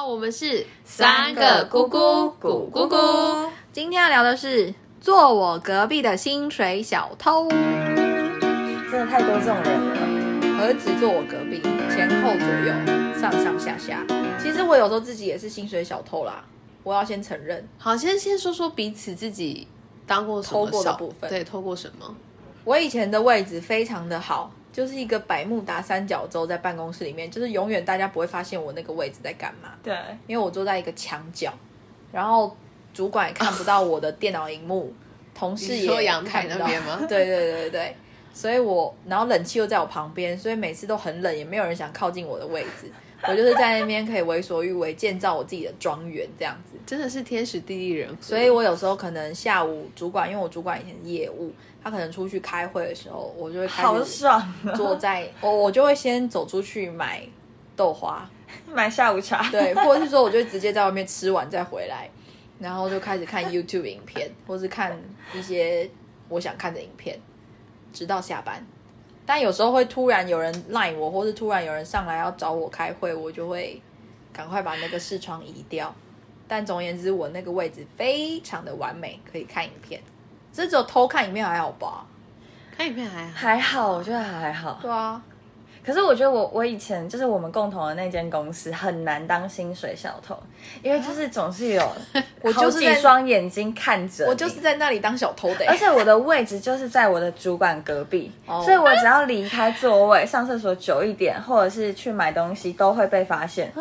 好，我们是三个姑姑，姑姑姑。今天要聊的是坐我隔壁的薪水小偷，真的太多这种人了。何止坐我隔壁，前后左右，上上下下。其实我有时候自己也是薪水小偷啦，我要先承认。好，先先说说彼此自己当过什么偷过的小部分对，偷过什么？我以前的位置非常的好，就是一个百慕达三角洲，在办公室里面，就是永远大家不会发现我那个位置在干嘛，对，因为我坐在一个墙角，然后主管也看不到我的电脑荧幕，同事也看不到。吗？对对对对对，所以我然后冷气又在我旁边，所以每次都很冷，也没有人想靠近我的位置。我就是在那边可以为所欲为，建造我自己的庄园这样子。真的是天时地利人和。所以我有时候可能下午主管，因为我主管以前是业务，他可能出去开会的时候，我就会开好始爽啊！坐在我我就会先走出去买豆花，买下午茶，对，或者是说我就直接在外面吃完再回来，然后就开始看 YouTube 影片，或是看一些我想看的影片，直到下班。但有时候会突然有人赖我，或是突然有人上来要找我开会，我就会赶快把那个视窗移掉。但总而言之，我那个位置非常的完美，可以看影片。这只有偷看影片还好吧？看影片还好，还好，我觉得还好。对啊，可是我觉得我我以前就是我们共同的那间公司很难当薪水小偷，因为就是总是有 我好就是在几双眼睛看着你我就是在那里当小偷的、而且我的位置就是在我的主管隔壁，所以我只要离开座位，上厕所久一点，或者是去买东西，都会被发现，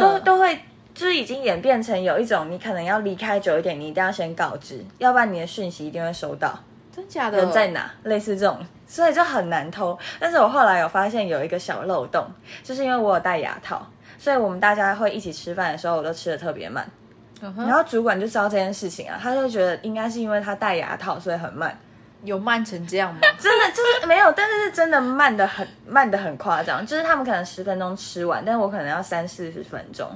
都都会。就是已经演变成有一种，你可能要离开久一点，你一定要先告知，要不然你的讯息一定会收到。真假的人在哪？类似这种，所以就很难偷。但是我后来有发现有一个小漏洞，就是因为我有戴牙套，所以我们大家会一起吃饭的时候，我都吃的特别慢。然后主管就知道这件事情啊，他就觉得应该是因为他戴牙套，所以很慢。有慢成这样吗？真的就是没有，但是是真的慢的很慢的很夸张，就是他们可能十分钟吃完，但是我可能要三四十分钟。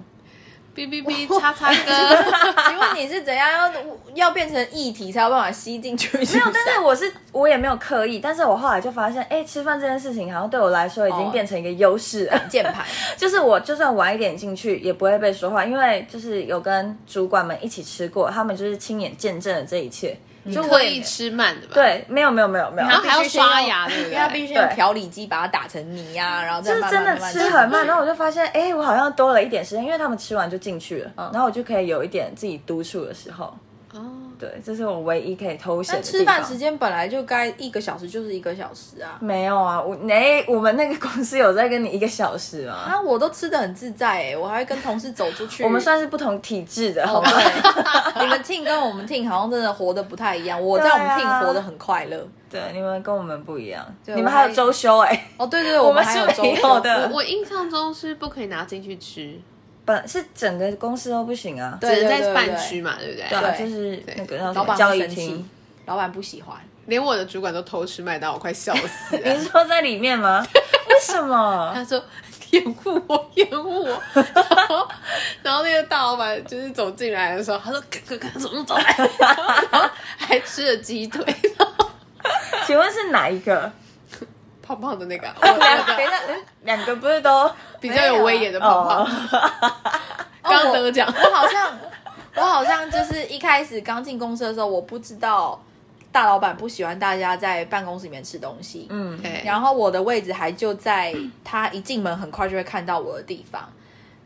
哔哔哔，叉叉哥。请问你是怎样要要变成液体才有办法吸进去？没没有，但是我是我也没有刻意，但是我后来就发现，哎，吃饭这件事情好像对我来说已经变成一个优势了。键盘，就是我就算晚一点进去，也不会被说话，因为就是有跟主管们一起吃过，他们就是亲眼见证了这一切。就我也刻意吃慢的吧？，对，没有没有没有没有，然后还要必须刷牙，对不因为它必？须用调理机把它打成泥呀、然后再就是真的慢慢慢慢吃很慢，然后我就发现，哎、我好像多了一点时间，因为他们吃完就进去了，然后我就可以有一点自己独处的时候。哦，对，这是我唯一可以偷闲吃饭时间本来就该一个小时，就是一个小时啊。没有啊，我哎、我们那个公司有在跟你一个小时吗？啊，我都吃的很自在哎、我还会跟同事走出去。我们算是不同体质的，好哦吗？你们 team 跟我们 team 好像真的活得不太一样。我在我们 team 活得很快乐。对，你们跟我们不一样，你们还有周休哎、哦，对对对，我们们还有周休有的我我印象中是不可以拿进去吃，本是整个公司都不行啊。只是在对饭区嘛，对不对？对啊，就是那个老板么交易会生气厅。，老板不喜欢。连我的主管都偷吃麦当劳，我快笑死你了。是说在里面吗？为什么？他说掩护我，掩护我。然后，然后那个大老板就是走进来的时候，他说：“哥哥哥，怎么走来？”然后还吃了鸡腿，请问是哪一个？胖胖的那个，两 我等一下，嗯两个不是都 比较有威严的胖胖。刚得奖，我好像，我好像就是一开始刚进公司的时候，我不知道大老板不喜欢大家在办公室里面吃东西。嗯，然后我的位置还就在他一进门很快就会看到我的地方。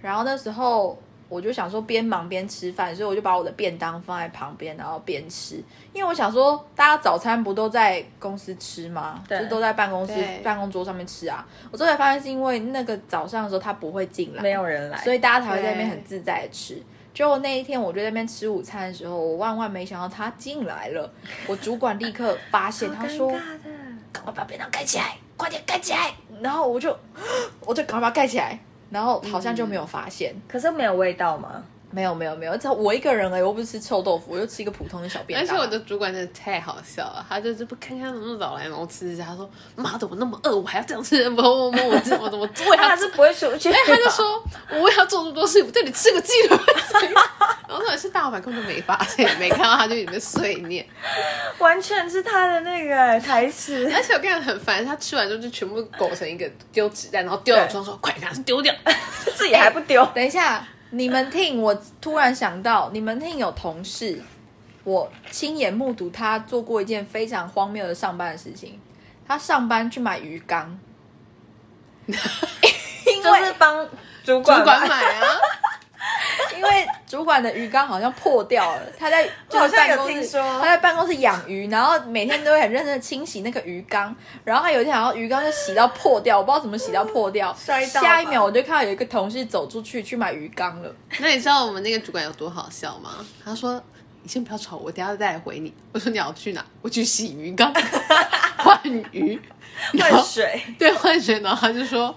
然后那时候我就想说边忙边吃饭，所以我就把我的便当放在旁边，然后边吃。因为我想说，大家早餐不都在公司吃吗？对就都在办公室办公桌上面吃啊。我后才发现是因为那个早上的时候他不会进来，没有人来，所以大家才会在那边很自在的吃。结果那一天，我就在那边吃午餐的时候，我万万没想到他进来了。我主管立刻发现，他说好尴尬的：“赶快把便当盖起来，快点盖起来。”然后我就 我就赶快把它盖起来，然后好像就没有发现。可是没有味道吗？没有没有没有，只有我一个人而已，我不是吃臭豆腐，我就吃一个普通的小便当。而且我的主管真的太好笑了，他就是不看看怎么早来，然后吃一下，他说：“妈的，我那么饿，我还要这样吃，不不不，我怎么怎么我也要吃他是不会出去，他就说：“我为要做这么多事，我对你吃个鸡腿。”然后重点是大老板根本就没发现，没看到他就里面碎念。完全是他的那个台词。而且我跟你讲很烦，他吃完之后就全部裹成一个丢纸袋，然后丢到床上说：“快拿去丢掉。自己还不丢，等一下，你们听，我突然想到，你们听有同事，我亲眼目睹他做过一件非常荒谬的上班的事情。他上班去买鱼缸，就是帮主管主管买啊，因为主管的鱼缸好像破掉了，他在就是办公室他在办公室养鱼，然后每天都会很认真的清洗那个鱼缸，然后他有一天好像鱼缸就洗到破掉，我不知道怎么洗到破掉，摔到下一秒我就看到有一个同事走出去去买鱼缸了，那你知道我们那个主管有多好笑吗？他说：“你先不要吵我，等下再来回你。”我说：“你要去哪？”我去洗鱼缸换鱼，然后换水，对换水，然后他就说：“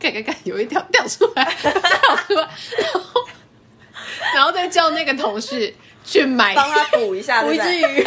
看看看，有一条掉出来，掉出来。”然后 然后再叫那个同事去买帮他补一下，补一只鱼。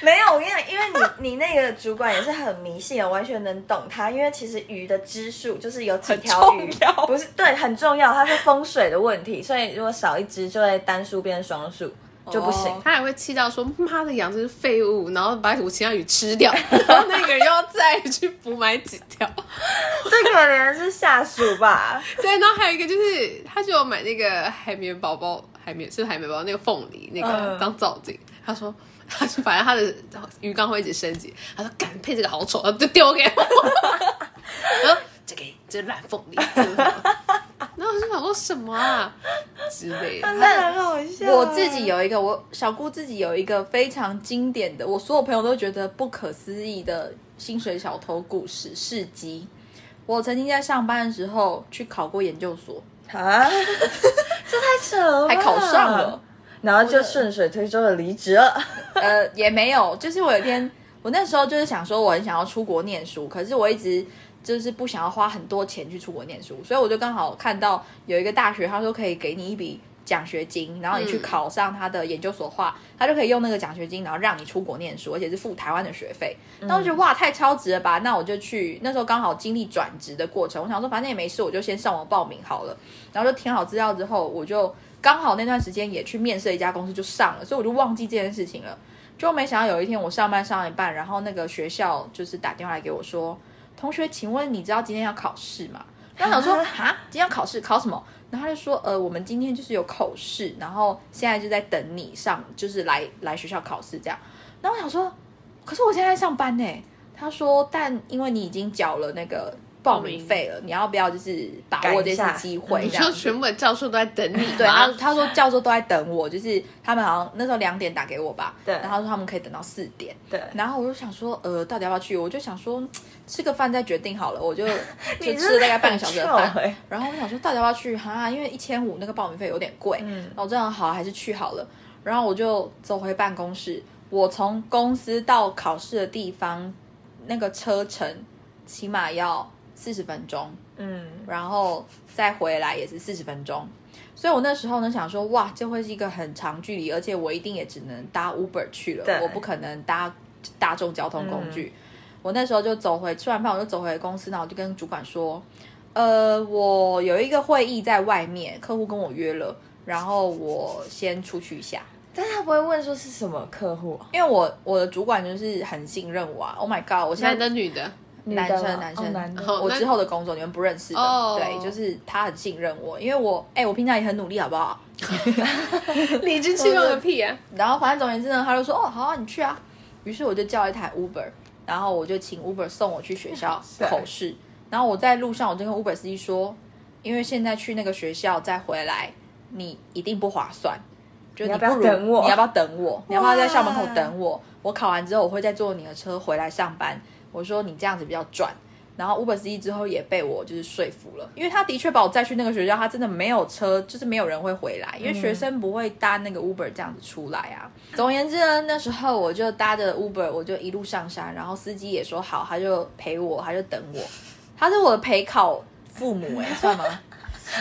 没有，我跟你讲，因为你你那个主管也是很迷信我，完全能懂他。因为其实鱼的只数就是有几条鱼不是对很重要，它是风水的问题，所以如果少一只就会单数变双数就不行。哦他还会气到说：“妈的，养这是废物！”然后把我其他鱼吃掉，然后那个人又要再去补买几条。这可能是下属吧？对，然后还有一个就是，他就有买那个海绵宝宝，海绵是海绵宝宝那个凤梨那个嗯当造景。他说，他就反正他的鱼缸会一直升级。他说，敢配这个好丑，就丢给我。然后这个这烂凤梨，然后我就想说什么啊之类的。那很好笑。我自己有一个，我小姑自己有一个非常经典的，我所有朋友都觉得不可思议的薪水小偷故事事迹。我曾经在上班的时候去考过研究所，啊，这太扯了吧，还考上了，然后就顺水推舟的离职了。呃，也没有，就是我有一天，我那时候就是想说，我很想要出国念书，可是我一直就是不想要花很多钱去出国念书，所以我就刚好看到有一个大学，他说可以给你一笔奖学金，然后你去嗯考上他的研究所的话，他就可以用那个奖学金，然后让你出国念书，而且是付台湾的学费。那我就觉得哇，太超值了吧！那我就去，那时候刚好经历转职的过程，我想说反正也没事，我就先上网报名好了。然后就填好资料之后，我就刚好那段时间也去面试一家公司就上了，所以我就忘记这件事情了。就没想到有一天我上班上一半，然后那个学校就是打电话来给我说：“同学，请问你知道今天要考试吗？”然后想说：“哈，今天要考试，考什么？”然后他就说：“呃，我们今天就是有口试，然后现在就在等你上，就是来来学校考试这样。”然后我想说：“可是我现在在上班呢。”他说：“但因为你已经缴了那个报名费了，你要不要就是把握这次机会？你说全部的教授都在等你吗，对，他他说教授都在等我，就是他们好像那时候两点打给我吧，对。然后说他们可以等到四点，对。然后我就想说，呃，到底要不要去？我就想说嗯吃个饭再决定好了，我就 就吃了大概半个小时的饭，然后我想说到底要不要去？哈，因为一千五那个报名费有点贵，嗯，然后我这样好还是去好了，然后我就走回办公室，我从公司到考试的地方那个车程起码要四十分钟，嗯，然后再回来也是四十分钟。所以我那时候呢想说，哇，这会是一个很长距离，而且我一定也只能搭 Uber 去了，我不可能搭大众交通工具。我那时候就走回吃完饭，我就走回公司，然后我就跟主管说，呃，我有一个会议在外面，客户跟我约了，然后我先出去一下。但他不会问说是什么客户啊，因为我我的主管就是很信任我啊，Oh my god！我现男在的女的，男生男生，我之后的工作你们不认识的，哦对，就是他很信任我，因为我哎、我平常也很努力，好不好？理直气壮个屁啊！然后反正总而言之呢，他就说哦好啊，你去啊。于是我就叫一台 Uber，然后我就请 Uber 送我去学校 对口试。然后我在路上我就跟 Uber 司机说，因为现在去那个学校再回来，你一定不划算。就你你要不要如等我你要不要等我？你要不要在校门口等我？我考完之后我会再坐你的车回来上班。我说你这样子比较赚。然后 Uber 司机之后也被我就是说服了，因为他的确把我载去那个学校，他真的没有车，就是没有人会回来，因为学生不会搭那个 Uber 这样子出来啊。总而言之呢，那时候我就搭着 Uber，我就一路上山，然后司机也说好，他就陪我，他就等我，他是我的陪考父母哎、算吗？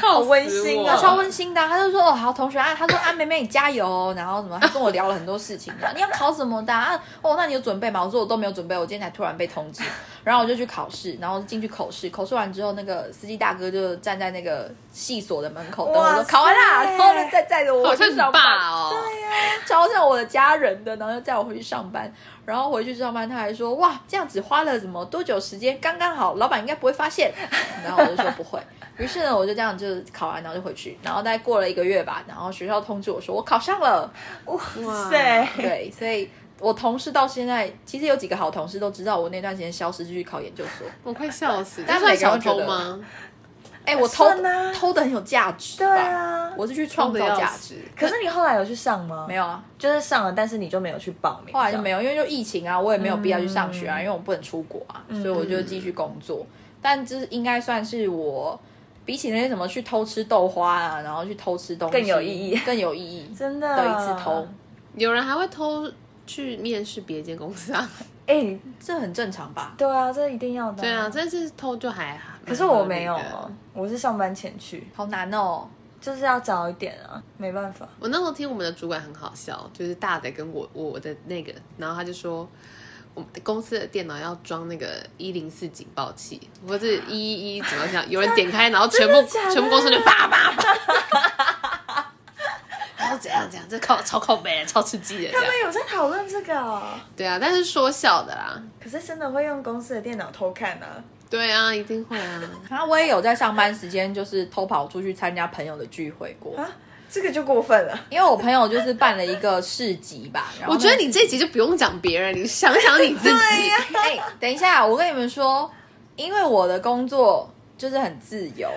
好温馨啊超温馨的啊、他就说哦好同学啊，他说啊妹妹你加油哦，然后什么，他跟我聊了很多事情，你要考什么的啊？哦，那你有准备吗？我说我都没有准备，我今天才突然被通知，然后我就去考试，然后进去口试，口试完之后，那个司机大哥就站在那个系所的门口等我说考完啦，然后呢再载着我好像你去上班，对呀，超像我的家人的，然后就载我回去上班。然后回去上班，他还说：“哇，这样子花了怎么多久时间？刚刚好，老板应该不会发现。”然后我就说：“不会。”于是呢，我就这样就是考完，然后就回去，然后大概过了一个月吧，然后学校通知我说我考上了。哇塞，对，所以我同事到现在，其实有几个好同事都知道我那段时间消失，就去考研究所。我快笑死！但这算小每个人偷吗？哎、我偷偷的很有价值对？啊。我是去创造价值。可是你后来有去上吗？没有啊，就是上了，但是你就没有去报名。有。后来就没有，因为就疫情啊，我也没有必要去上学啊，因为我不能出国啊，所以我就继续工作。但这应该算是我比起那些什么去偷吃豆花啊，然后去偷吃东西更有意义更有意义 真的的一次偷，有人还会偷去面试别间公司啊？哎、这很正常吧？对啊，这一定要的。对啊，。这次偷就还好。可是我没有我是上班前去，好难哦。就是要早一点啊，没办法。我那时候听我们的主管很好笑，就是大的跟我我的那个，然后他就说。我们公司的电脑要装那个一零四警报器，或者一一一怎么讲？有人点开，然后全部的的全部公司就叭叭叭，然后怎样怎样，这靠超靠背，超刺激的他们。有在讨论这个、哦，对啊，但是说笑的啦。可是真的会用公司的电脑偷看啊？对啊，一定会啊。然 后我也有在上班时间就是偷跑出去参加朋友的聚会过，啊，这个就过分了。因为我朋友就是办了一个市集吧。然后我觉得你这集就不用讲别人，你想想你自己。哎、等一下，我跟你们说，因为我的工作就是很自由，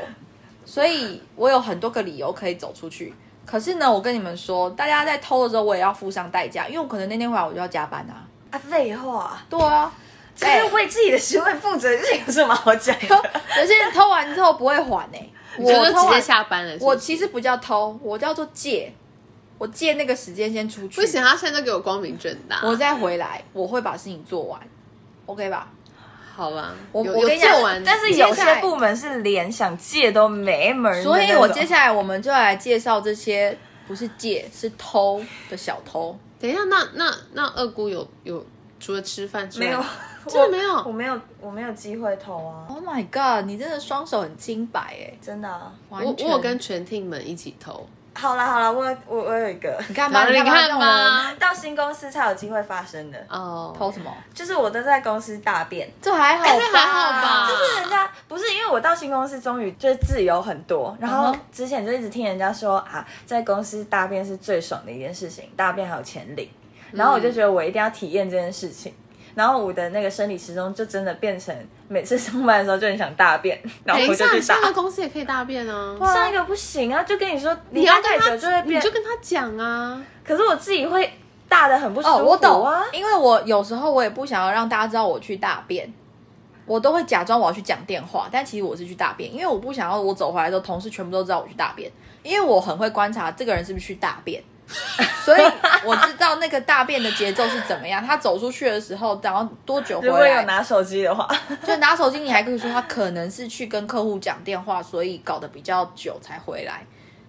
所以我有很多个理由可以走出去。可是呢，我跟你们说，大家在偷的时候，我也要付上代价，因为我可能那天回来我就要加班啊。啊，废话，对啊，这是为自己的行为负责，这有什么好讲的？有些人偷完之后不会还呢、你就直接下班了是是我其实不叫偷，我叫做借，我借那个时间先出去，不行，他现在都给我光明正大。我再回来，我会把事情做完，OK 吧？好吧，我我跟你讲有做完，但是有些部门是连想借都没门所以我接下来我们就来介绍这些不是借是偷的小偷。等一下，那那那二姑有有除了吃饭之外，没有，真的没有我没有，我没有机会投啊，Oh my god！你真的双手很清白哎，真的、啊。我我有跟全 team 们一起投，好啦好啦，我我我有一个，你看吧，你看看吧到新公司才有机会发生的，哦，偷什么？就是我都在公司大便。这还好吧？这还好吧就是人家不是因为我到新公司，终于就是自由很多。然后之前就一直听人家说啊，在公司大便是最爽的一件事情，大便还有钱领。然后我就觉得我一定要体验这件事情。然后我的那个生理时钟就真的变成每次上班的时候就很想大便，然后我就去大你上。个公司也可以大便啊。上一个不行啊，就跟你说你要跟他久就会变你就，跟他讲啊。可是我自己会大的很不舒服哦，我懂啊。因为我有时候我也不想要让大家知道我去大便，我都会假装我要去讲电话，但其实我是去大便，因为我不想要我走回来之后，同事全部都知道我去大便，因为我很会观察这个人是不是去大便。所以我知道那个大便的节奏是怎么样。他走出去的时候，然后多久回来如果有来？拿手机的话，就拿手机，你还可以说他可能是去跟客户讲电话，所以搞得比较久才回来。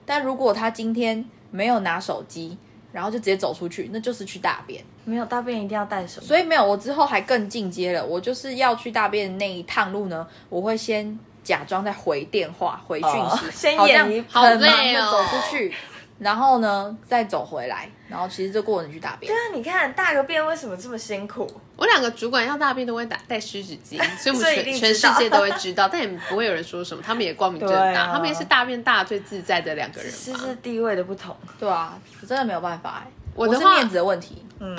但如果他今天没有拿手机，然后就直接走出去，那就是去大便。没有大便一定要带手机。所以没有，我之后还更进阶了。我就是要去大便的那一趟路呢，我会先假装在回电话、回讯息，哦先好像演一好很忙累哦的走出去，然后呢再走回来，然后其实这过程去大便对。啊，你看大个便为什么这么辛苦？我两个主管要大便都会带带湿纸巾，所以我们所以一定全全世界都会知道，但也不会有人说什么，他们也光明正大，啊他们也是大便大最自在的两个人嘛。是是地位的不同。对啊，我真的没有办法哎、我的话是面子的问题。嗯，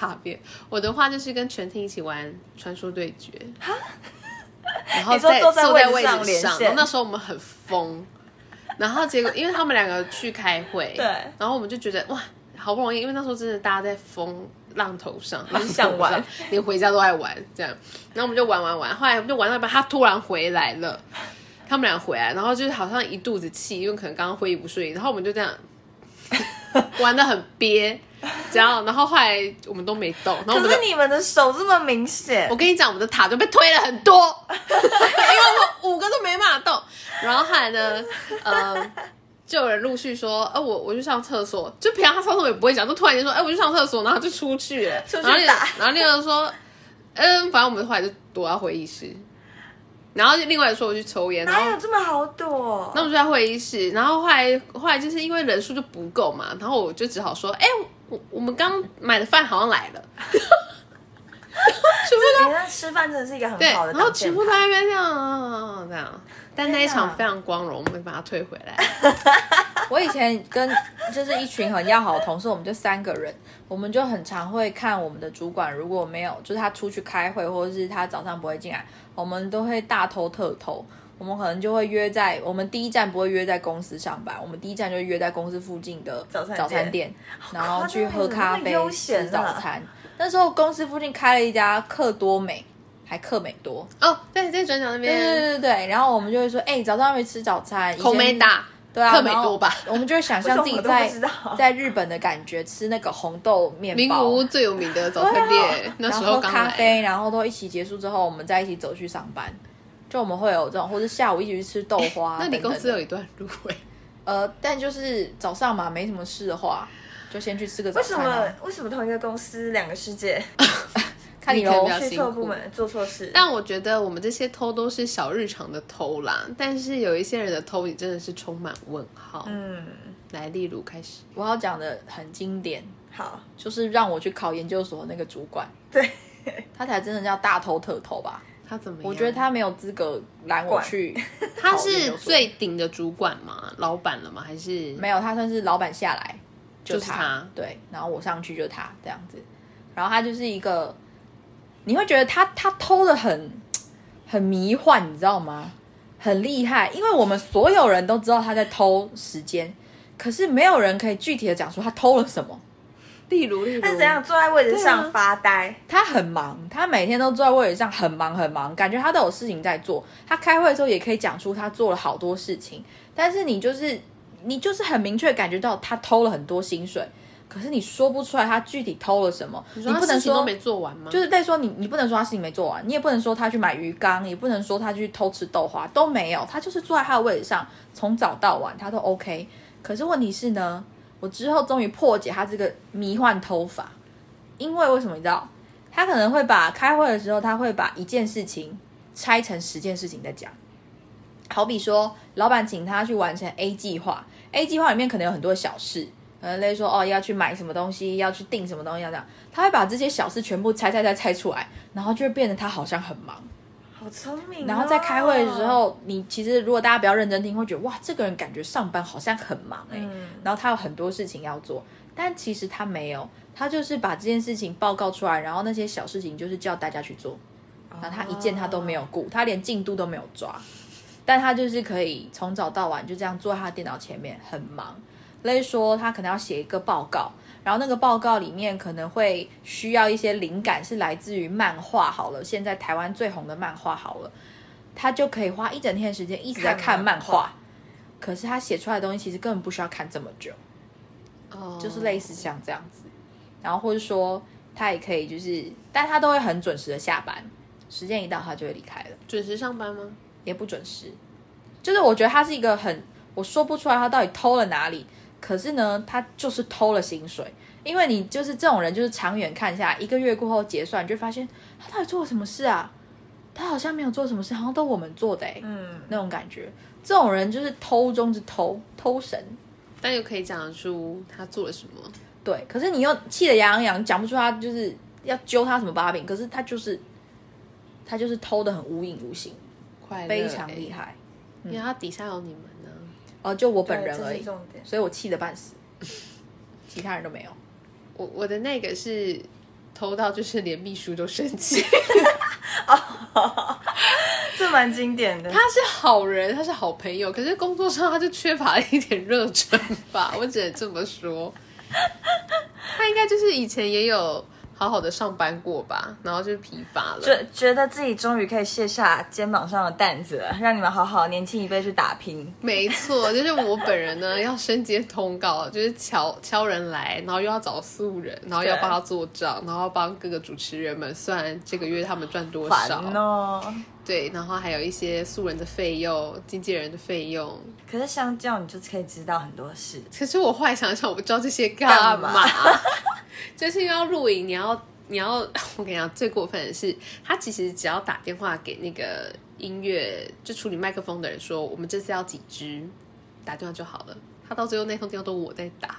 大便，我的话就是跟全厅一起玩传说对决，然后你说在坐在坐在位位置上置上，连线然后那时候我们很疯，然后结果因为他们两个去开会，对然后我们就觉得哇，好不容易，因为那时候真的大家在风浪头上，很想玩，连回家都爱玩这样，然后我们就玩玩玩，后来我们就玩到一半，他突然回来了。他们俩回来，然后就是好像一肚子气，因为可能刚刚会议不顺利，然后我们就这样 玩的很憋，这样，然后后来我们都没动，然后我们就可是你们的手这么明显我，跟你讲，我们的塔就被推了很多，因为我们五个都没办法动。然后后来呢，呃，就有人陆续说，呃，我我去上厕所，就平常他上厕所也不会讲，就突然间说，哎、我去上厕所，然后就出去了。出去然后另打然后另外说，嗯，反正我们后来就躲到会议室。然后另外说我去抽烟，哪有这么好躲？那我们就在会议室，然后后来后来就是因为人数就不够嘛，然后我就只好说，哎、我我们刚买的饭好像来了，全部都你那吃饭真的是一个很，好的然后挡箭牌全部都在那边这样这样，但那一场非常光荣，我们把它退回来。我以前跟就是一群很要好的同事，我们就三个人，我们就很常会看我们的主管如果没有，就是他出去开会，或者是他早上不会进来，我们都会大偷特偷。我们可能就会约在我们第一站不会约在公司上班，我们第一站就约在公司附近的早餐店早餐店，然后去喝咖啡吃啊早餐。那时候公司附近开了一家克多美，还克美多，哦，对，在转角那对对边，对对。然后我们就会说，哎、早上没吃早餐，以前口没大，对啊，克美多吧我们就会想象自己 在不知道 在日本的感觉，吃那个红豆面包名包，古屋最有名的早餐店，那然后喝时候。咖啡，然后都一起结束之后，我们再一起走去上班。就我们会有这种，或者下午一起去吃豆花、那你公司有一段路哎，呃，但就是早上嘛，没什么事的话，就先去吃个早为什么。为什么同一个公司两个世界看你喽你可能比较，去错部门做错事？但我觉得我们这些偷都是小日常的偷啦，但是有一些人的偷，你真的是充满问号。嗯，来，例如开始，我要讲的很经典，好，就是让我去考研究所那个主管，对，他才真的叫大偷特偷吧？他怎么样？我觉得他没有资格拦我去。他是最顶的主管吗？老板了吗？还是没有，他算是老板下来就是他，他对，然后我上去就他这样子，然后他就是一个，你会觉得他他偷的很很迷幻，你知道吗？很厉害，因为我们所有人都知道他在偷时间，可是没有人可以具体的讲出他偷了什么。例如例如他是怎样坐在位置上发呆？他很忙，他每天都坐在位置上很忙很忙，感觉他都有事情在做。他开会的时候也可以讲出他做了好多事情，但是你就是你就是很明确感觉到他偷了很多薪水，可是你说不出来他具体偷了什么。你不能说事情都没做完吗？就是再说你你不能说他事情没做完，你也不能说他去买鱼缸，也不能说他去偷吃豆花，都没有，他就是坐在他的位置上，从早到晚他都 OK。可是问题是呢，我之后终于破解他这个迷幻偷法，因为为什么你知道？他可能会把开会的时候，他会把一件事情拆成十件事情在讲。好比说，老板请他去完成 A 计划，A 计划里面可能有很多小事，可能类似说哦要去买什么东西，要去订什么东西，要这样，他会把这些小事全部拆拆拆拆出来，然后就会变得他好像很忙。好聪明哦。然后在开会的时候，你其实如果大家比较认真听，会觉得哇，这个人感觉上班好像很忙哎、嗯。然后他有很多事情要做，但其实他没有，他就是把这件事情报告出来，然后那些小事情就是叫大家去做，然后他一件他都没有顾，他连进度都没有抓，但他就是可以从早到晚就这样坐在他电脑前面很忙。例如说，他可能要写一个报告，然后那个报告里面可能会需要一些灵感，是来自于漫画。好了，现在台湾最红的漫画好了，他就可以花一整天的时间一直在看漫画。可是他写出来的东西其实根本不需要看这么久，哦就是类似像这样子。然后或者说他也可以就是，但他都会很准时的下班，时间一到他就会离开了。准时上班吗？也不准时。就是我觉得他是一个很，我说不出来他到底偷了哪里，可是呢，他就是偷了薪水。因为你就是这种人，就是长远看下来，一个月过后结算，你就发现他到底做了什么事啊？他好像没有做什么事，好像都我们做的哎、嗯，那种感觉。这种人就是偷中之偷，偷神。但又可以讲得出他做了什么。对，可是你又气得牙痒痒，讲不出他就是要揪他什么把柄，可是他就是他就是偷的很无影无形，快乐非常欸厉害。因为他底下有你们呢。哦，就我本人而已，所以我气得半死，其他人都没有。我我的那个是偷到，就是连秘书都生气。这蛮经典的。他是好人，他是好朋友，可是工作上他就缺乏了一点热忱吧，我只能这么说。他应该就是以前也有好好的上班过吧，然后就疲乏了。觉觉得自己终于可以卸下肩膀上的担子了，让你们好好年轻一辈去打拼。没错，就是我本人呢，要升阶通告，就是敲敲人来，然后又要找素人，然后要对帮他做账，然后帮各个主持人们算这个月他们赚多烦少，哦！对，然后还有一些素人的费用、经纪人的费用。可是相较，你就可以知道很多事。可是我后来想想，我不知道这些干干嘛，嘛 就是要录影，你要你要，我跟你讲，最过分的是，他其实只要打电话给那个音乐就处理麦克风的人说，我们这次要几支，打电话就好了。他到最后那通电话都我在打，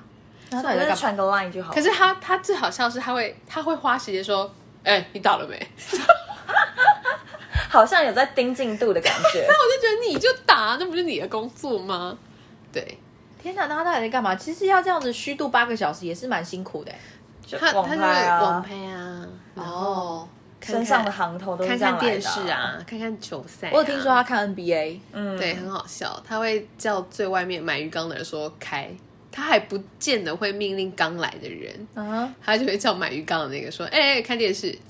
那所到底在干嘛？以就是传个 line 就好。可是他他最好笑的是他会他会花时间说，哎、你打了没？好像有在盯进度的感觉。那我就觉得你就打，那不是你的工作吗？对，天哪，那他到底在干嘛？其实要这样子虚度八个小时也是蛮辛苦的欸。就他他就会拍啊网拍啊，然后哦，看身上的看行头都是看这样来的看电视，啊，看看球赛啊。我有听说他看 NBA，嗯，对，很好笑。他会叫最外面买鱼缸的人说开，他还不见得会命令刚来的人，啊，他就会叫买鱼缸的那个说：“哎、哎看电视。”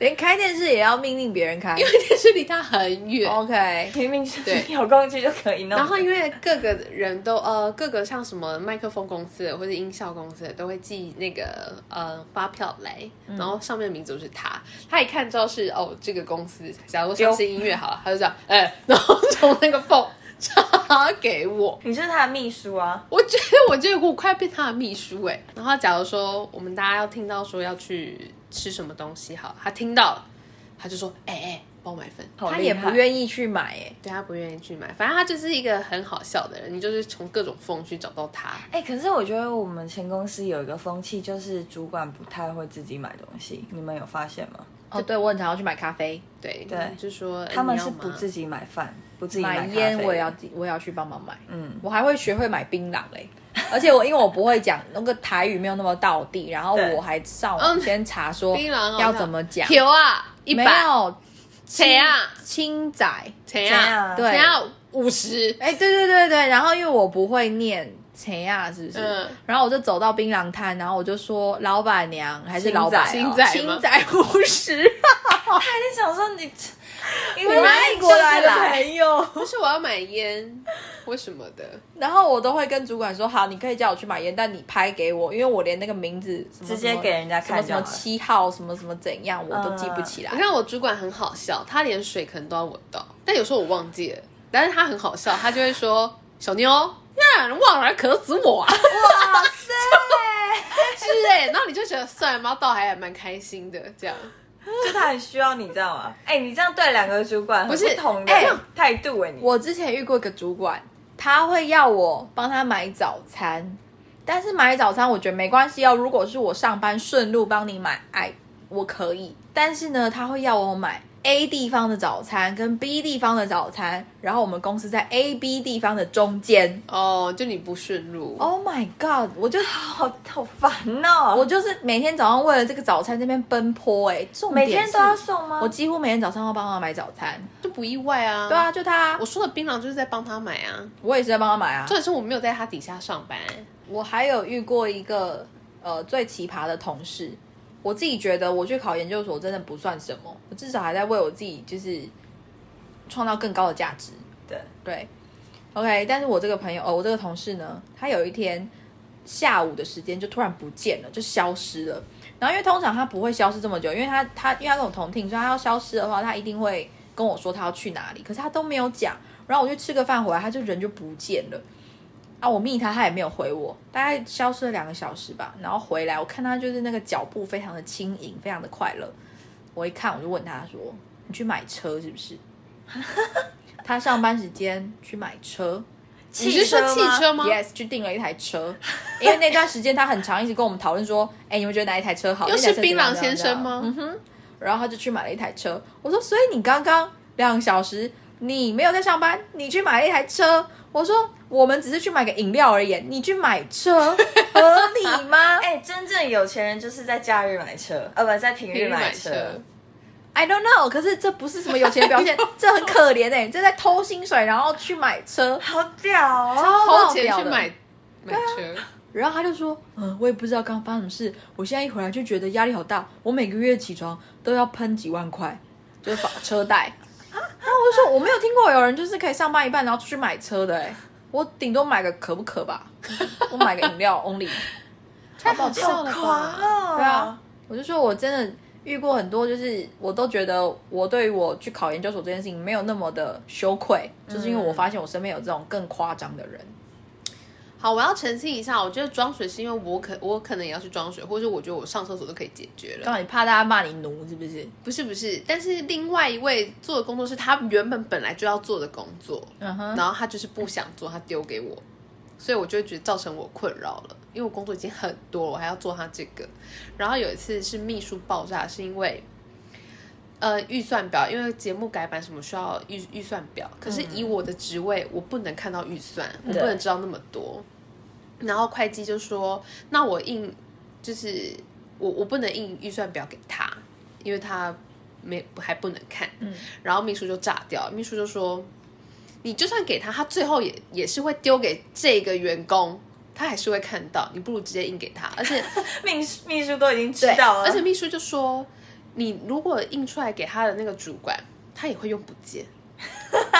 连开电视也要命令别人开。因为电视离他很远。OK，明明是对有工具就可以弄。然后因为各个人都呃各个像什么麦克风公司的或者音效公司的都会寄那个呃发票来，然后上面的名字就是他，他一看知道是哦这个公司，假如说是音乐好了，他就这样哎、然后从那个缝插给我。你就是他的秘书啊，我觉得，我觉得我快要变他的秘书哎。然后，假如说我们大家要听到说要去吃什么东西，好，他听到了，他就说：“哎、哎、帮我买份。”他也不愿意去买，哎，对他不愿意去买，反正他就是一个很好笑的人，你就是从各种缝去找到他。哎、可是我觉得我们前公司有一个风气，就是主管不太会自己买东西，你们有发现吗？哦，对我很常要去买咖啡、对对就说呃他们是不自己买饭，不自己买烟，我也要我也要去帮忙买。嗯，我还会学会买槟榔嘞，而且我因为我不会讲那个台语没有那么到地，然后我还上网嗯先查说槟榔要怎么讲，有啊，一没百，有谁啊？青仔，谁谁啊对谁啊？五十，哎、对对对对，然后因为我不会念谁啊，是不是？嗯然后我就走到槟榔摊，然后我就说老板娘还是老板青仔青仔五十，他还在想说你，因为我哪里过来的朋友，不是我要买烟，为什么的？然后我都会跟主管说好，你可以叫我去买烟，但你拍给我，因为我连那个名字什么直接给人家看什么七号什么什么怎样我都记不起来。你看我主管很好笑，他连水可能都要我倒，但有时候我忘记了，但是他很好笑，他就会说：“小妞呀，忘了渴死我、啊。”哇塞！是哎、然后你就觉得算了，猫倒还蛮开心的，这样。就他很需要你，知道吗？哎、你这样对两个主管不是不同的哎态度哎、你我之前遇过一个主管，他会要我帮他买早餐，但是买早餐我觉得没关系哦。如果是我上班顺路帮你买，哎，我可以。但是呢，他会要我买 A 地方的早餐跟 B 地方的早餐，然后我们公司在 A、B 地方的中间。哦，就你不顺路。Oh my god！我就好好烦哦、我就是每天早上为了这个早餐这边奔波哎、重点每天都要送吗？我几乎每天早上要帮他买早餐。就不意外啊。对啊，，就他我，说的槟榔就是在帮他买啊，我也是在帮他买啊。重点是我没有在他底下上班。我还有遇过一个呃最奇葩的同事，我自己觉得我去考研究所真的不算什么，我至少还在为我自己就是创造更高的价值。对，对，OK，但是我这个朋友，哦，我这个同事呢，他有一天下午的时间就突然不见了，就消失了。然后因为通常他不会消失这么久，因为他他因为他跟我同听，所以他要消失的话，他一定会跟我说他要去哪里，可是他都没有讲。然后我去吃个饭回来，他就人就不见了。啊，我密他，他也没有回我，大概消失了两个小时吧。然后回来，我看他就是那个脚步非常的轻盈，非常的快乐。我一看，我就问他说：“你去买车是不是？” 他上班时间去买车你是说汽车吗？，yes，去订了一台车。因为那段时间他很长，一直跟我们讨论说：“哎，你们觉得哪一台车好？”又是槟榔先生？吗？嗯哼。然后他就去买了一台车。我说：“所以你刚刚两个小时你没有在上班，你去买了一台车？”我说：“我们只是去买个饮料而已，你去买车 合理吗哎、真正有钱人就是在假日买车，呃，不，在平平日买车。？”I don't know。可是这不是什么有钱表现，这很可怜哎、这在偷薪水，然后去买车，好屌哦！超投钱爆屌的去买买车。然后他就说：“嗯，我也不知道刚刚发生什么事，我现在一回来就觉得压力好大，我每个月起床都要喷几万块，就是把车贷。”然后我就说：“我没有听过有人就是可以上班一半然后出去买车的，哎，我顶多买个可不可吧，我买个饮料 only。”太好笑了好狂吧？哦！对啊，我就说我真的遇过很多，就是我都觉得我对于我去考研究所这件事情没有那么的羞愧，就是因为我发现我身边有这种更夸张的人。好，我要澄清一下，我觉得装水是因为我可我可能也要去装水，或者我觉得我上厕所都可以解决了。刚好你怕大家骂你奴是不是？不是不是，但是另外一位做的工作是他原本本来就要做的工作，嗯哼，然后他就是不想做，他丢给我，所以我就会觉得造成我困扰了，因为我工作已经很多了，我还要做他这个。然后有一次是秘书爆炸，是因为，呃预算表，因为节目改版什么需要预预算表，可是以我的职位，我不能看到预算，我不能知道那么多。然后会计就说：“那我印就是我我不能印预算表给他，因为他没还不能看。”嗯，然后秘书就炸掉，秘书就说：“你就算给他，他最后也也是会丢给这个员工，他还是会看到，你不如直接印给他。”而且 秘秘书都已经知道了，而且秘书就说：“你如果印出来给他的那个主管，他也会用不见。”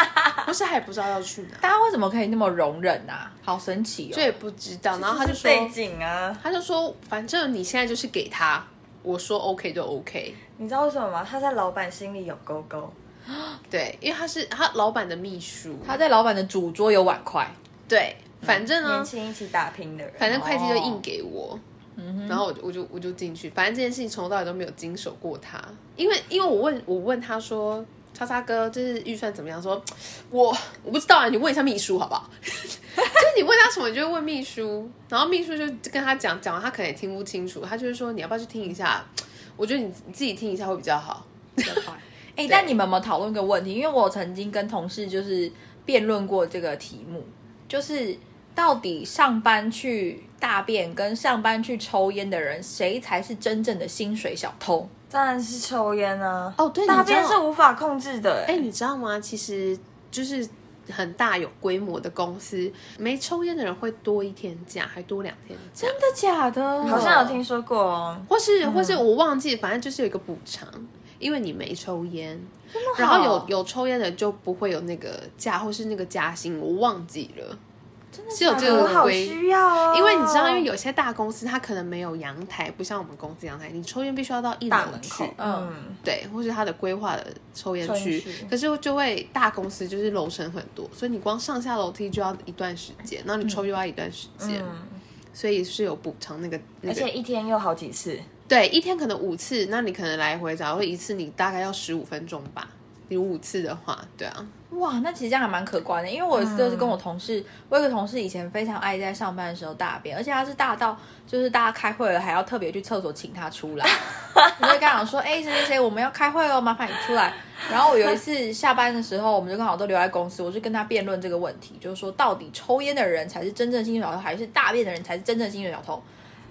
不是还不知道要去哪？大家为什么可以那么容忍啊？好神奇哦！这也不知道。然后他就说背景啊，他就说反正你现在就是给他，我说 OK 就 OK。你知道为什么吗？他在老板心里有勾勾。对，因为他是他老板的秘书，他在老板的主桌有碗筷。对，反正呢，年轻一起打拼的人，反正会计就硬给我，然后我就我就我就进去。反正这件事情从头到尾都没有经手过他，因为因为我问我问他说。叉叉哥，就是预算怎么样？说，我我不知道啊，你问一下秘书好不好？就是你问他什么，你就问秘书，然后秘书就跟他讲，讲完他可能也听不清楚，他就是说你要不要去听一下？我觉得你你自己听一下会比较好。哎，但你们有没有讨论一个问题？因为我曾经跟同事就是辩论过这个题目，就是到底上班去大便跟上班去抽烟的人，谁才是真正的薪水小偷？当然是抽烟啊！哦，对，大便是无法控制的。哎，你知道吗？其实就是很大有规模的公司，没抽烟的人会多一天假，还多两天假。真的假的？好像有听说过哦。或是或是我忘记，反正就是有一个补偿，因为你没抽烟，然后有有抽烟的就不会有那个假，或是那个加薪，我忘记了。是有这个规，需要哦。因为你知道，因为有些大公司它可能没有阳台，不像我们公司阳台，你抽烟必须要到一楼去，嗯，对，或是它的规划的抽烟区，可是就会大公司就是楼层很多，所以你光上下楼梯就要一段时间，然后你抽又要一段时间，所以是有补偿那个，而且一天又好几次，对，一天可能五次，那你可能来回找，或一次你大概要十五分钟吧。有五次的话，对啊，哇，那其实这样还蛮可观的。因为我有一次就是跟我同事，我有个同事以前非常爱在上班的时候大便，而且他是大到就是大家开会了还要特别去厕所请他出来。我就跟他讲说，哎，谁谁谁，我们要开会哦，麻烦你出来。然后我有一次下班的时候，我们就刚好都留在公司，我就跟他辩论这个问题，就是说到底抽烟的人才是真正的薪水小偷，还是大便的人才是真正的薪水小偷？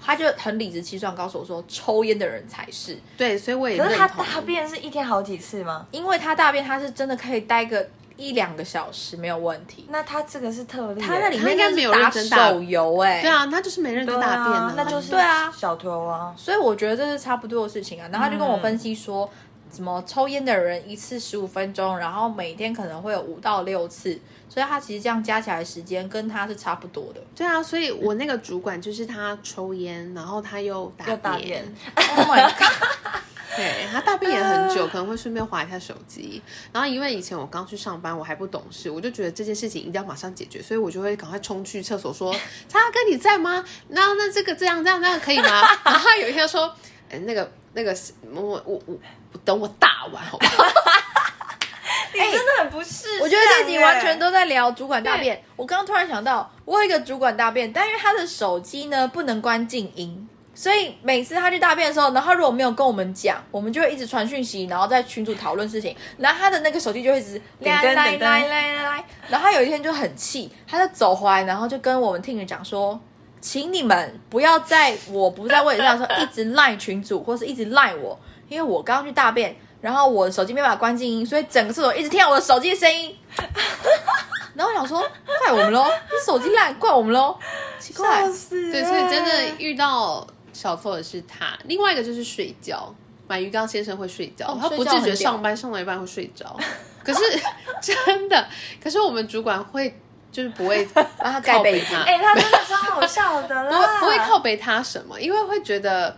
他就很理直气壮告诉我说：“抽烟的人才是对，所以我也可是他大便是一天好几次吗？因为他大便他是真的可以待个一两个小时没有问题。那他这个是特例，他那里面应该没有打手游哎，对啊，他就是没认真大便，那就是对啊，小偷啊。所以我觉得这是差不多的事情啊。然后他就跟我分析说。”什么抽烟的人一次十五分钟，然后每天可能会有五到六次，所以他其实这样加起来时间跟他是差不多的。对啊，所以我那个主管就是他抽烟，然后他又大便。Oh my god！对他大便也很久，可能会顺便划一下手机。然后因为以前我刚去上班，我还不懂事，我就觉得这件事情一定要马上解决，所以我就会赶快冲去厕所说：“叉哥你在吗？那那这个这样这样这样可以吗？” 然后有一天说：“哎，那个那个我我我。”等我大完，好不好？你真的很不是。我觉得这集完全都在聊主管大便。我刚刚突然想到，我有一个主管大便，但因为他的手机呢不能关静音，所以每次他去大便的时候，然后他如果没有跟我们讲，我们就会一直传讯息，然后在群组讨论事情，然后他的那个手机就会一直来来来来来，然后他有一天就很气，他就走回来，然后就跟我们听人讲说，请你们不要在我不在位置上的时候一直赖群主，或是一直赖我。因为我刚刚去大便，然后我的手机没办法关静音，所以整个厕所一直听到我的手机的声音。然后我想说，怪我们喽，你手机烂，怪我们喽，奇怪。对，所以真的遇到小偷的是他。另外一个就是睡觉，买鱼缸先生会睡觉，他不自觉上班上到一半会睡着。可是 真的，可是我们主管会就是不会 帮他盖被子。哎，他真的超好笑的啦，不不会靠背他什么，因为会觉得。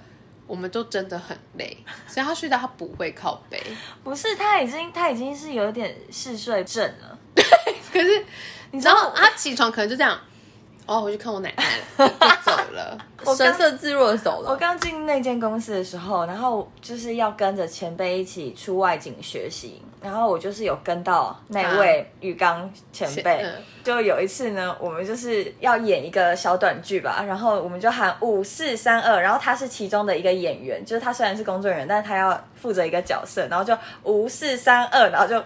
我们都真的很累，所以他睡到他不会靠背。不是，他已经他已经是有点嗜睡症了。对，可是你知道他起床可能就这样，哦，回去看我奶奶了，就走了，神色自若的走了。我刚进那间公司的时候，然后就是要跟着前辈一起出外景学习。然后我就是有跟到那位浴缸前辈。嗯就有一次呢，我们就是要演一个小短剧吧，然后我们就喊五四三二，然后他是其中的一个演员，就是他虽然是工作人员，但是他要负责一个角色，然后就五四三二，然后就，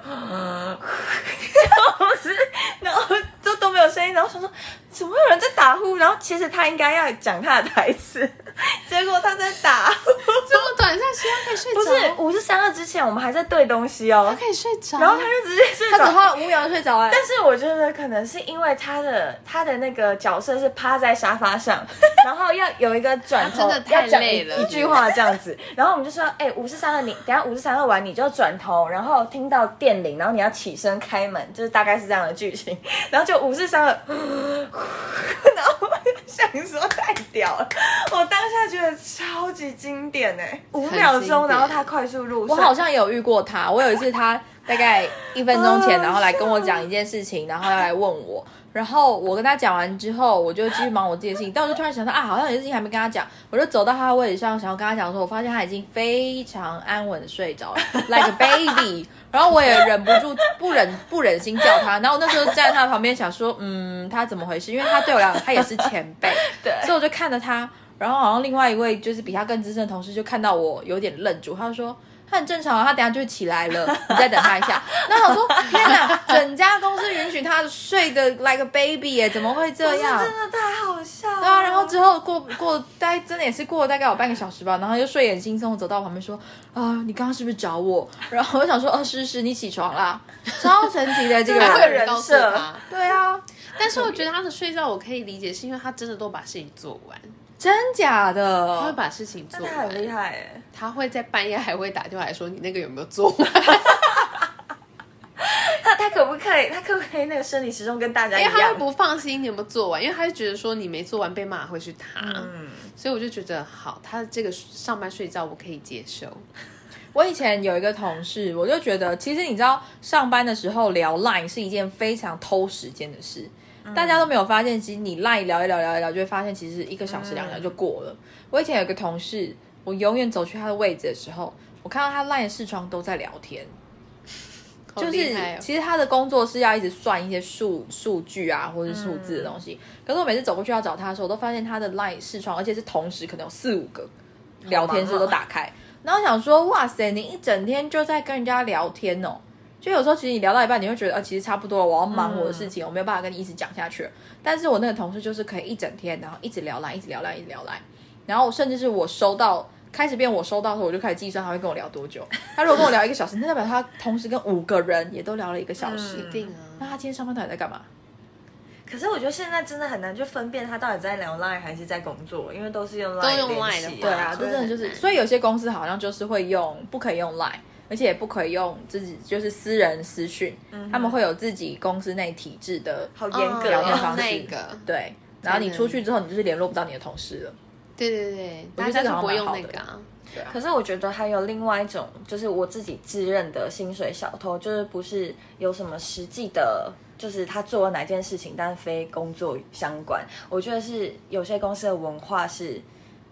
然后就都没有声音，然后想说怎么有人在打呼？然后其实他应该要讲他的台词，结果他在打。呼，这么短下去，他可以睡着？不着，是五十三二之前我们还在对东西哦。他，可以睡着，然后他就直接睡着。他只花了五秒就睡着哎、但是我觉得可能是因为他的他的那个角色是趴在沙发上，然后要有一个转头真的太要讲一累了。一句话这样子，然后我们就说，哎、五十三二，你等下五十三二完你就转头，然后听到电铃，然后你要起身开门，就是大概是这样的剧情，然后就五十三二，然后我就想说太屌了，我当下觉得超级经典哎、五秒钟，然后他快速入睡，我好像有遇过他，我有一次他大概一分钟前，然后来跟我讲一件事情，然后要来问我，然后我跟他讲完之后，我就继续忙我自己的事情，但我就突然想到啊，好像有些事情还没跟他讲，我就走到他的位置上，想要跟他讲说，我发现他已经非常安稳的睡着了，like a baby，然后我也忍不住不忍不忍心叫他，然后我那时候站在他旁边想说，嗯，他怎么回事？因为他对我来讲，他也是前辈，对。所以我就看着他，然后好像另外一位就是比他更资深的同事就看到我有点愣住，他就说。他很正常啊，他等下就起来了，你再等他一下。那我说天哪，整家公司允许他睡得 like a baby 耶，怎么会这样？真的太好笑了，对啊，然后之后过过大概真的也是过了大概有半个小时吧，然后又睡眼惺忪地走到我旁边说啊、你刚刚是不是找我？然后我想说，哦，是是，你起床啦，超神奇的这个这个人。设他。对啊，但是我觉得他的睡觉我可以理解，是因为他真的都把事情做完，真假的他会？把事情做他很厉，害哎。他会在半夜还会打电话来说你那个有没有做完，他 他可不可以？他可不可以那个生理时钟跟大家一样因为他会？不放心你有没有做完，因为他就觉得说你没做完被骂会是他，嗯，所以我就觉得好，他这个上班睡觉我可以接受。我以前有一个同事，我就觉得，其实你知道，上班的时候聊 Line 是一件非常偷时间的事。大家都没有发现，其实你 Line 聊一聊聊一聊，就会发现其实一个小时、两聊就过了。我以前有一个同事，我永远走去他的位置的时候，我看到他 Line 的视窗都在聊天。就是其实他的工作是要一直算一些数数据啊，或者是数字的东西。可是我每次走过去要找他的时候，我都发现他的 Line 视窗，而且是同时可能有四五个聊天室都打开。然后想说，哇塞，你一整天就在跟人家聊天哦。就有时候其实你聊到一半，你会觉得，呃，其实差不多了，我要忙我的事情，我没有办法跟你一直讲下去。但是我那个同事就是可以一整天，然后一直聊来，一直聊来，一直聊来。然后甚至是我收到开始变我收到的时候，我就开始计算他会跟我聊多久。他如果跟我聊一个小时，那代表他同时跟五个人也都聊了一个小时。定那啊，他今天上班到底在干嘛？可是我觉得现在真的很难去分辨他到底在聊 Line 还是在工作，因为都是用 Line 都用 Line 系的对啊，这真的就是，所以有些公司好像就是会用，不可以用 Line，而且也不可以用自己就是私人私讯，他们会有自己公司内体制的好严格聊天哦方式。那个，对，然后你出去之后，你就是联络不到你的同事了。对对对，我觉得这个大家就不好像蛮好的用那个啊。可是我觉得还有另外一种，就是我自己自认的薪水小偷，就是不是有什么实际的，就是他做了哪件事情，但非工作相关。我觉得是有些公司的文化是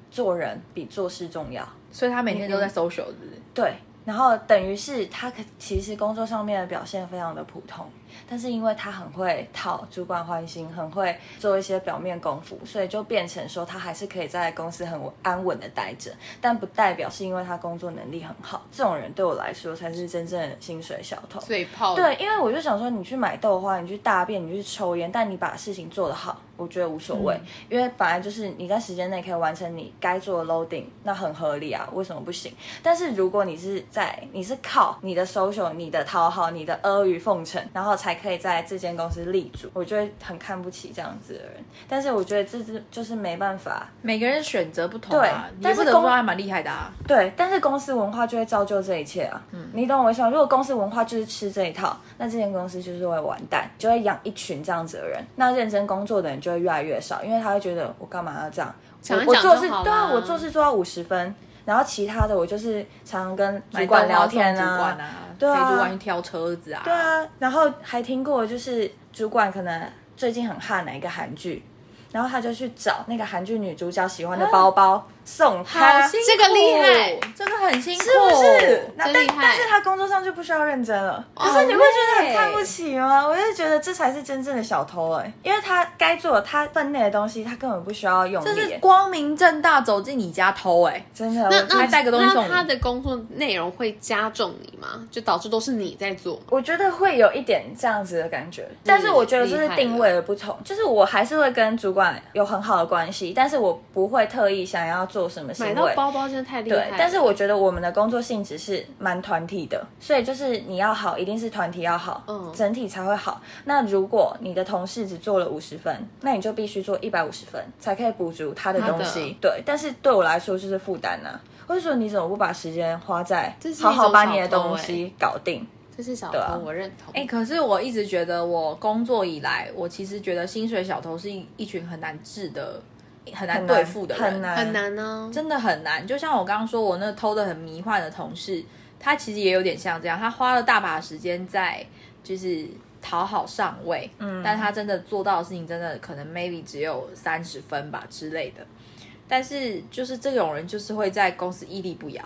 做人比做事重要。所以他每天都在 social，是不是？对，然后等于是他可其实工作上面的表现非常的普通，但是因为他很会讨主管欢心，很会做一些表面功夫，所以就变成说他还是可以在公司很安稳的待着，但不代表是因为他工作能力很好。这种人对我来说才是真正的薪水小偷。嘴炮对，因为我就想说，你去买豆花，你去大便，你去抽烟，但你把事情做得好，我觉得无所谓，嗯因为本来就是你在时间内可以完成你该做的 loading，那很合理啊，为什么不行？但是如果你是在你是靠你的 social、你的讨好、你的阿谀奉承，然后才可以在这间公司立足，我就会很看不起这样子的人。但是我觉得这是就是没办法，每个人选择不同啊，对但是公不说还蛮厉害的啊。对，但是公司文化就会造就这一切啊。嗯，你懂我意思吗？如果公司文化就是吃这一套，那这间公司就是会完蛋，就会养一群这样子的人。那认真工作的人就会越来越少，因为他会觉得我干嘛要这样？我我做事对啊，我做事做到五十分，然后其他的我就是常常跟主管聊天送主管啊，啊，对啊陪主管去挑车子啊。对啊，然后还听过就是主管可能最近很看哪一个韩剧。然后他就去找那个韩剧女主角喜欢的包包，送他，这个厉害，这个很辛苦，是不是？那但但是他工作上就不需要认真了。哦可是你会觉得很看不起吗？我就觉得这才是真正的小偷哎、因为他该做他分内的东西，他根本不需要用这是。光明正大走进你家偷哎、真的，那那带个东西他的工作内容会加重你吗？就导致都是你在做？我觉得会有一点这样子的感觉，但是我觉得这是定位的不同，就是我还是会跟主管有很好的关系，但是我不会特意想要做什么行买到为。包包真的太厉害。，对但是我觉得我们的工作性质是蛮团体的，所以就是你要好，一定是团体要好，嗯整体才会好。那如果你的同事只做了五十分，那你就必须做一百五十分，才可以补足他的东西。对，但是对我来说就是负担呐。或者说你怎么不把时间花在好好把你的东西搞定？这是小啊偷，我认同。哎、可是我一直觉得，我工作以来，我其实觉得薪水小偷是一一群很难治的、很难对付的人，很难。很难呢、真的很难。就像我刚刚说，我那偷的很迷幻的同事，他其实也有点像这样，他花了大把时间在就是讨好上位，嗯，但他真的做到的事情，真的可能 maybe 只有三十分吧之类的。但是就是这种人，就是会在公司屹立不摇，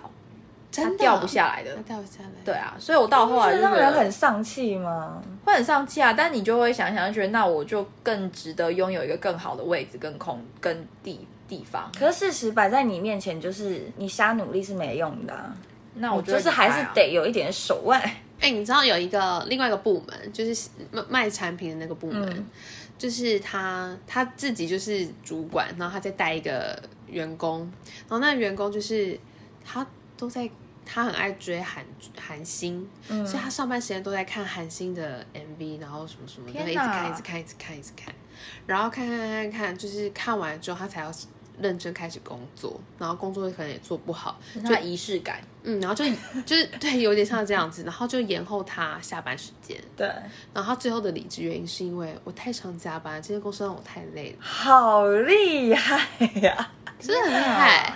他真的掉不下来的它。掉不下来。对啊，所以我到后来是让就觉得人很丧气吗？会很丧气啊，但你就会想想，就觉得那我就更值得拥有一个更好的位置、跟空、跟地地方。可是事实摆在你面前，就是你瞎努力是没用的、啊，那我就是还是得有一点手腕。哎、你知道有一个另外一个部门，就是卖卖产品的那个部门，嗯就是他他自己就是主管，然后他再带一个员工，然后那个员工就是他都在。他很爱追韩韩星，嗯所以他上班时间都在看韩星的 MV，然后什么什么，就天会一直看，一直看，一直看，一直看，然后看看看看看，就是看完之后他才要认真开始工作，然后工作可能也做不好，就仪式感。嗯，然后就 就是对，有点像这样子，然后就延后他下班时间。对，然后他最后的离职原因是因为我太常加班，这间公司让我太累了，好厉害呀、真的很厉害。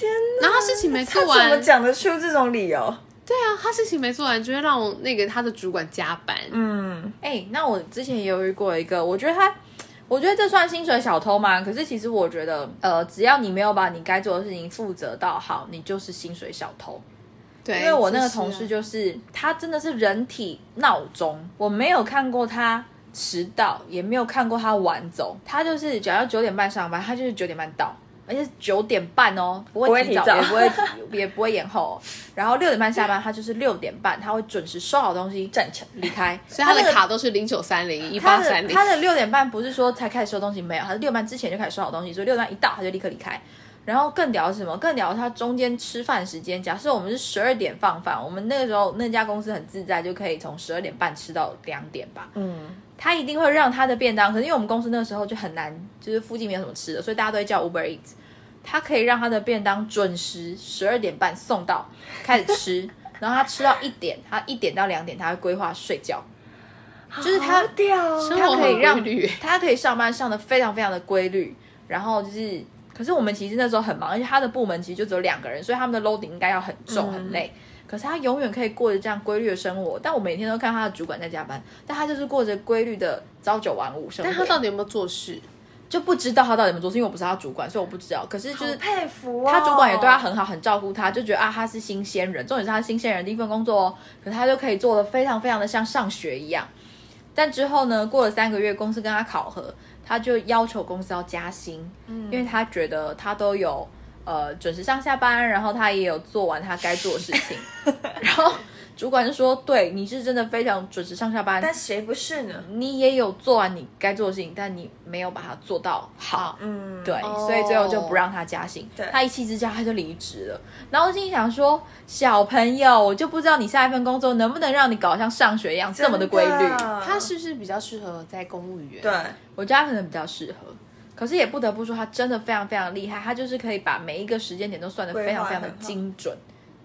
天然后他事情没做他怎么，讲得出这种理由？对啊，他事情没做完就会让我那个他的主管加班。嗯，哎、那我之前也有遇过一个，我觉得他，我觉得这算薪水小偷吗？可是其实我觉得，呃，只要你没有把你该做的事情负责到好，你就是薪水小偷。对，因为我那个同事就是他真的是人体闹钟，我没有看过他迟到，也没有看过他晚走，他就是只要九点半上班，他就是九点半到。而且是九点半哦，不会提早，不会提早也不会 也不会延后、哦。然后六点半下班，他就是六点半，他会准时收好东西站起来离开。所以他的卡都是零九三零一他八三零。的他的六点半不是说才开始收东西，没有，他是六点半之前就开始收好东西，所以六点半一到他就立刻离开。然后更屌的是什么？更屌的是他中间吃饭时间，假设我们是十二点放饭，我们那个时候那家公司很自在，就可以从十二点半吃到两点吧。嗯，他一定会让他的便当，可是因为我们公司那个时候就很难，就是附近没有什么吃的，所以大家都会叫 Uber Eats。他可以让他的便当准时十二点半送到，开始吃，然后他吃到一点，他一点到两点他会规划睡觉，就是他他可以让他可以上班上的非常非常的规律，然后就是，可是我们其实那时候很忙，而且他的部门其实就只有两个人，所以他们的 loading 应该要很重、很累。可是他永远可以过着这样规律的生活，但我每天都看他的主管在加班，但他就是过着规律的朝九晚五生活。但他到底有没有做事？就不知道他到底怎么做事，因为我不是他主管，所以我不知道。可是就是佩服哦。他主管也对他很好，很照顾他，就觉得啊他是新鲜人，重点是他新鲜人第一份工作哦，可是他就可以做的非常非常的像上学一样。但之后呢，过了三个月，公司跟他考核，他就要求公司要加薪，因为他觉得他都有呃准时上下班，然后他也有做完他该做的事情，然后主管就说：“对，你是真的非常准时上下班，但谁不是呢？你也有做完你该做的事情，但你没有把它做到好。嗯，对，哦所以最后就不让他加薪。他一气之下他就离职了。然后我心里想说，小朋友，我就不知道你下一份工作能不能让你搞得像上学一样这么的规律。他是不是比较适合在公务员？对，我觉得他可能比较适合，可是也不得不说，他真的非常非常厉害。他就是可以把每一个时间点都算得非常非常的精准，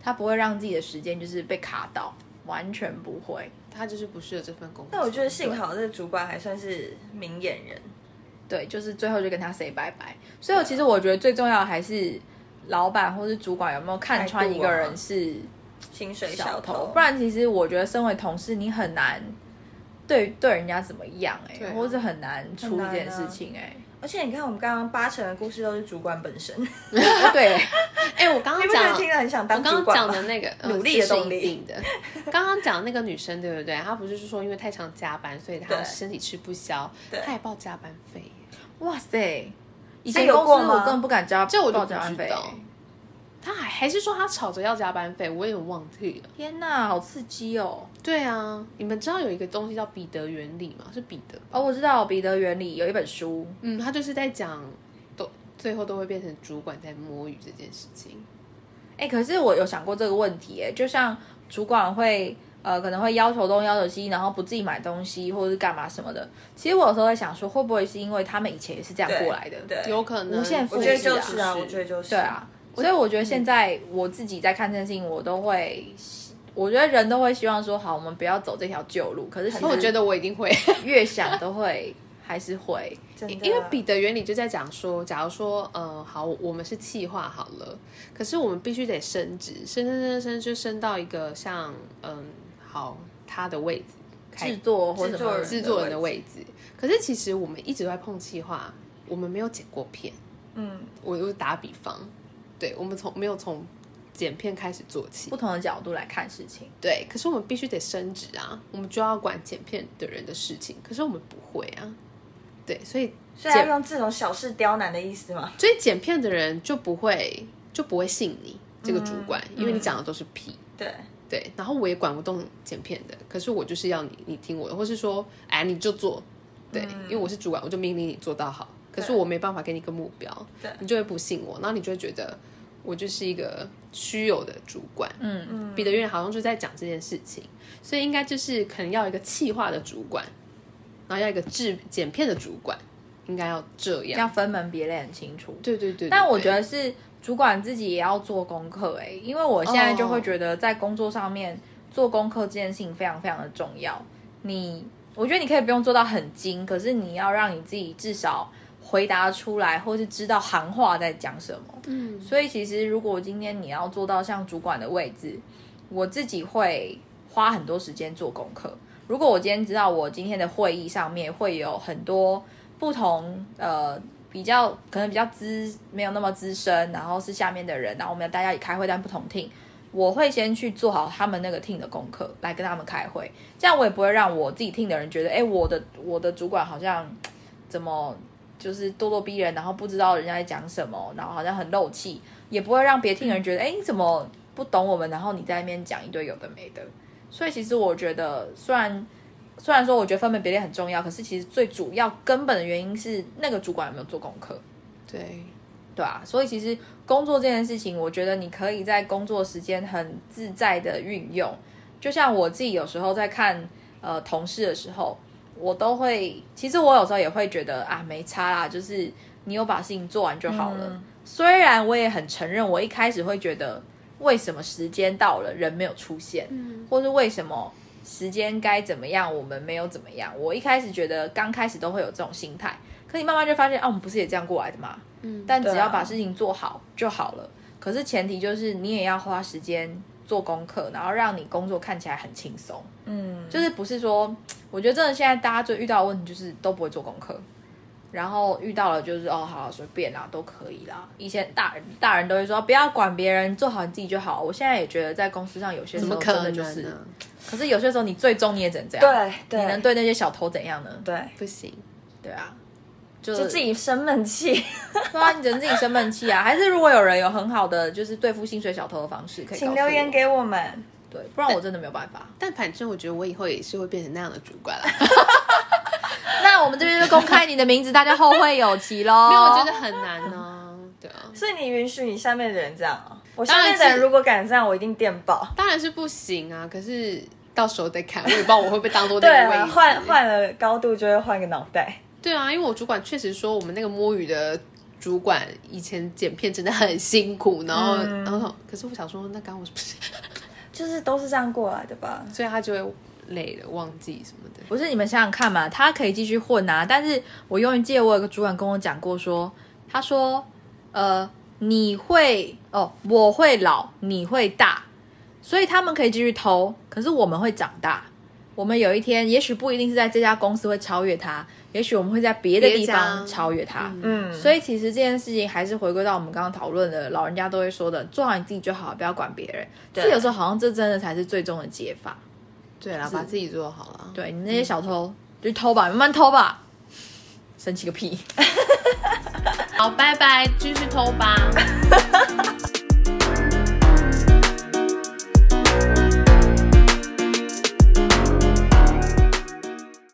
他不会让自己的时间就是被卡到，完全不会。他就是不适合这份工作。但我觉得幸好这个主管还算是明眼人。对，就是最后就跟他 say 拜拜。所以，其实我觉得最重要的还是老板或是主管有没有看穿一个人是薪水小小偷，不然其实我觉得身为同事，你很难对对人家怎么样哎、或是很难出一件事情哎、而且你看，我们刚刚八成的故事都是主管本身，对，哎、我刚刚讲听了很想当我刚刚？讲的那个、呃、努力的动力一定的。刚刚讲的那个女生，对不对？她不是说因为太常加班，所以她身体吃不消，她也报加班费。哇塞！以前公司有过吗我根本不敢加，这我就不报加班费。知道。她还还是说他吵着要加班费，我也忘记了。天哪，好刺激哦！对啊，你们知道有一个东西叫彼得原理吗？是彼得？哦，我知道彼得原理有一本书，嗯，他就是在讲，都最后都会变成主管在摸鱼这件事情。哎，可是我有想过这个问题，哎，就像主管会呃可能会要求东要求西，然后不自己买东西或者是干嘛什么的。其实我有时候在想说，会不会是因为他们以前也是这样对过来的？对，有可能无限复我觉得制就是啊，我觉得就是对啊，所以我觉得现在我自己在看这件事情，我都会，我觉得人都会希望说，好，我们不要走这条旧路。可是其实我觉得我一定会，越想都会还是会，因为彼得原理就在讲说，假如说，呃，好，我们是气化好了，可是我们必须得升职，升升升升，就升到一个像，嗯，好，他的位置，开制作或什么制作人制作人的位置。可是其实我们一直都在碰气化，我们没有剪过片。嗯，我就打比方，对我们从没有从剪片开始做起不，同的角度来看事情。对，可是我们必须得升职啊，我们就要管剪片的人的事情，可是我们不会啊，对，所以所以要用这种小事刁难的意思吗？所以剪片的人就不会就不会信你这个主管，因为你讲的都是屁。对，对，然后我也管不动剪片的，可是我就是要你你听我的，或是说，哎，你就做，对，因为我是主管，我就命令你做到好，可是我没办法给你一个目标，对你就会不信我，然后你就会觉得我就是一个虚有的主管。嗯嗯，彼得原好像就在讲这件事情，所以应该就是可能要一个气化的主管，然后要一个制剪片的主管，应该要这样。要分门别类很清楚。对对对但我觉得得是主管自己也要做功课哎、因为我现在就会觉得在工作上面做功课这件事情非常非常的重要。你，我觉得你可以不用做到很精，可是你要让你自己至少回答出来，或是知道行话在讲什么。嗯，所以其实如果今天你要做到像主管的位置，我自己会花很多时间做功课。如果我今天知道我今天的会议上面会有很多不同呃比较可能比较资没有那么资深，然后是下面的人，然后我们大家也开会，但不同 team，我会先去做好他们那个 team 的功课，来跟他们开会，这样我也不会让我自己 team 的人觉得，哎，我的我的主管好像怎么就是咄咄逼人，然后不知道人家在讲什么，然后好像很漏气，也不会让别听的人觉得，哎，你怎么不懂我们，然后你在那边讲一堆有的没的。所以其实我觉得，虽然虽然说我觉得分门别类很重要，可是其实最主要根本的原因是那个主管有没有做功课。对，对啊，所以其实工作这件事情，我觉得你可以在工作时间很自在的运用。就像我自己有时候在看呃同事的时候，我都会，其实我有时候也会觉得啊没差啦，就是你有把事情做完就好了。嗯虽然我也很承认，我一开始会觉得为什么时间到了人没有出现，嗯或是为什么时间该怎么样我们没有怎么样。我一开始觉得刚开始都会有这种心态，可你慢慢就发现啊，我们不是也这样过来的吗？嗯，但只要把事情做好就好了。可是前提就是你也要花时间做功课，然后让你工作看起来很轻松。嗯，就是不是说，我觉得真的现在大家最遇到的问题就是都不会做功课，然后遇到了就是哦好随便啦都可以啦。以前大人大人都会说不要管别人，做好你自己就好。我现在也觉得在公司上有些时候怎么可能真的就是，呢？可是有些时候你最终你也只能这样。对对，你能对那些小偷怎样呢？对，不行，对啊，就就自己生闷气，对啊，你只能自己生闷气啊。还是如果有人有很好的就是对付薪水小偷的方式，可以请留言我给我们。对，不然我真的没有办法。但反正我觉得我以后也是会变成那样的主管了。那我们这边就公开你的名字，大家后会有期喽。没有，我觉得很难呢、对啊，所以你允许你下面的人这样啊？我下面的人如果敢这样，我一定电爆。当然是不行啊。可是到时候再看，我也不知道我会不会当做对啊，那个位置。换换了高度就会换个脑袋。对啊，因为我主管确实说我们那个摸鱼的主管以前剪片真的很辛苦，然后、嗯然后可是我想说那刚我是不是？就是都是这样过来的吧？所以他就会累了，忘记什么的。不是你们想想看嘛，他可以继续混啊。但是我永远记得我有个主管跟我讲过说，他说，呃，你会哦，我会老，你会大，所以他们可以继续偷，可是我们会长大。我们有一天，也许不一定是在这家公司会超越他，也许我们会在别的地方超越他。嗯，所以其实这件事情还是回归到我们刚刚讨论的，老人家都会说的，做好你自己就好，不要管别人。对这有时候好像这真的才是最终的解法。对啦，把自己做好了。对你那些小偷，就偷吧，慢慢偷吧，生气个屁！好，拜拜，继续偷吧。